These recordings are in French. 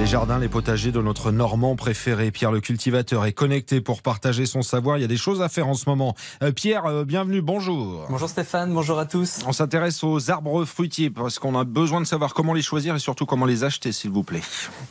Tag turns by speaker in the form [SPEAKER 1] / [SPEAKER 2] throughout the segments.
[SPEAKER 1] Les jardins, les potagers de notre Normand préféré. Pierre le cultivateur est connecté pour partager son savoir. Il y a des choses à faire en ce moment. Euh, Pierre, euh, bienvenue, bonjour.
[SPEAKER 2] Bonjour Stéphane, bonjour à tous.
[SPEAKER 1] On s'intéresse aux arbres fruitiers parce qu'on a besoin de savoir comment les choisir et surtout comment les acheter, s'il vous plaît.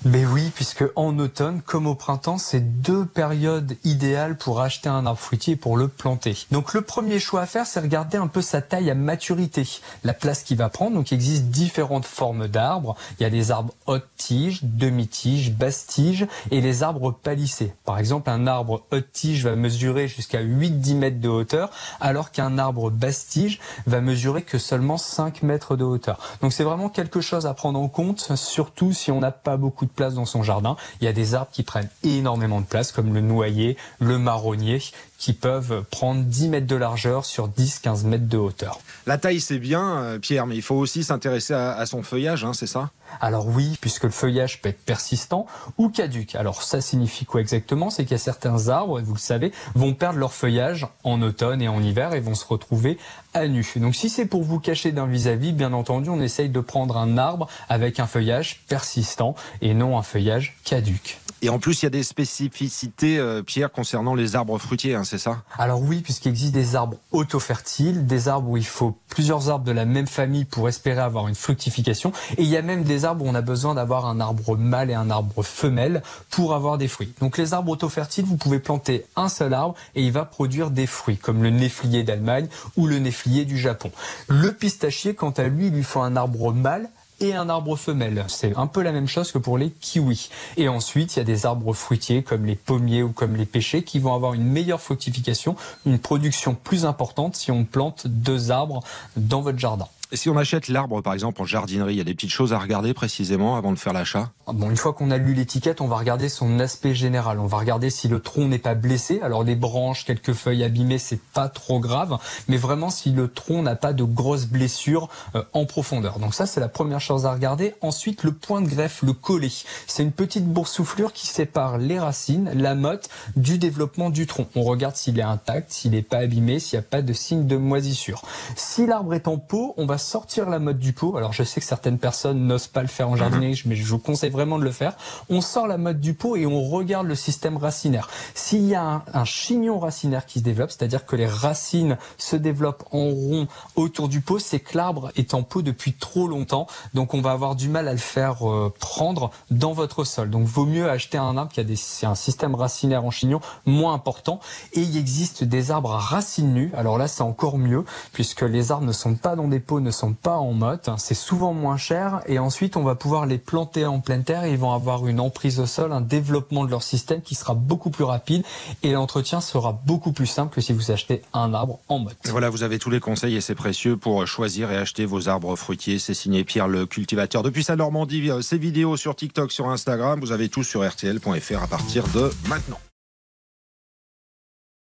[SPEAKER 2] Mais oui, puisque en automne comme au printemps, c'est deux périodes idéales pour acheter un arbre fruitier et pour le planter. Donc le premier choix à faire, c'est regarder un peu sa taille à maturité, la place qu'il va prendre. Donc il existe différentes formes d'arbres. Il y a des arbres haute tige, demi tige basse-tige et les arbres palissés. Par exemple, un arbre haute-tige va mesurer jusqu'à 8-10 mètres de hauteur, alors qu'un arbre basse-tige va mesurer que seulement 5 mètres de hauteur. Donc c'est vraiment quelque chose à prendre en compte, surtout si on n'a pas beaucoup de place dans son jardin. Il y a des arbres qui prennent énormément de place, comme le noyer, le marronnier, qui peuvent prendre 10 mètres de largeur sur 10-15 mètres de hauteur.
[SPEAKER 1] La taille, c'est bien, euh, Pierre, mais il faut aussi s'intéresser à, son feuillage, hein, c'est ça?
[SPEAKER 2] Alors oui, puisque le feuillage peut être persistant ou caduque. Alors ça signifie quoi exactement? C'est qu'il y a certains arbres, vous le savez, vont perdre leur feuillage en automne et en hiver et vont se retrouver à nu. Donc si c'est pour vous cacher d'un vis-à-vis, bien entendu, on essaye de prendre un arbre avec un feuillage persistant et non un feuillage caduque.
[SPEAKER 1] Et en plus, il y a des spécificités, euh, Pierre, concernant les arbres fruitiers, hein, c'est ça?
[SPEAKER 2] Alors oui, puisqu'il existe des arbres auto-fertiles, des arbres où il faut plusieurs arbres de la même famille pour espérer avoir une fructification. Et il y a même des arbres où on a besoin d'avoir un arbre mâle et un arbre femelle pour avoir des fruits. Donc les arbres auto-fertiles, vous pouvez planter un seul arbre et il va produire des fruits, comme le néflier d'Allemagne ou le néflier du Japon. Le pistachier, quant à lui, il lui faut un arbre mâle et un arbre femelle. C'est un peu la même chose que pour les kiwis. Et ensuite, il y a des arbres fruitiers comme les pommiers ou comme les pêchers qui vont avoir une meilleure fructification, une production plus importante si on plante deux arbres dans votre jardin.
[SPEAKER 1] Si on achète l'arbre, par exemple, en jardinerie, il y a des petites choses à regarder précisément avant de faire l'achat?
[SPEAKER 2] Ah Bon, une fois qu'on a lu l'étiquette, on va regarder son aspect général. On va regarder si le tronc n'est pas blessé. Alors les branches, quelques feuilles abîmées, c'est pas trop grave, mais vraiment si le tronc n'a pas de grosses blessures euh, en profondeur. Donc ça, c'est la première chose à regarder. Ensuite, le point de greffe, le collet. C'est une petite boursouflure qui sépare les racines, la motte, du développement du tronc. On regarde s'il est intact, s'il n'est pas abîmé, s'il n'y a pas de signe de moisissure. Si l'arbre est en pot, on va sortir la mode du pot. Alors je sais que certaines personnes n'osent pas le faire en jardinerie, mais je vous conseille vraiment de le faire. On sort la mode du pot et on regarde le système racinaire. S'il y a un, chignon racinaire qui se développe, c'est-à-dire que les racines se développent en rond autour du pot, c'est que l'arbre est en pot depuis trop longtemps. Donc on va avoir du mal à le faire euh, prendre dans votre sol. Donc vaut mieux acheter un arbre qui a des, un système racinaire en chignon moins important. Et il existe des arbres à racines nues. Alors là, c'est encore mieux puisque les arbres ne sont pas dans des pots, ne sont pas en motte. C'est souvent moins cher et ensuite on va pouvoir les planter en pleine terre et ils vont avoir une emprise au sol, un développement de leur système qui sera beaucoup plus rapide et l'entretien sera beaucoup plus simple que si vous achetez un arbre en motte.
[SPEAKER 1] voilà, vous avez tous les conseils et c'est précieux pour choisir et acheter vos arbres fruitiers. C'est signé Pierre le cultivateur. Depuis sa Normandie, ses vidéos sur TikTok, sur Instagram, vous avez tout sur rtl.fr à partir de maintenant.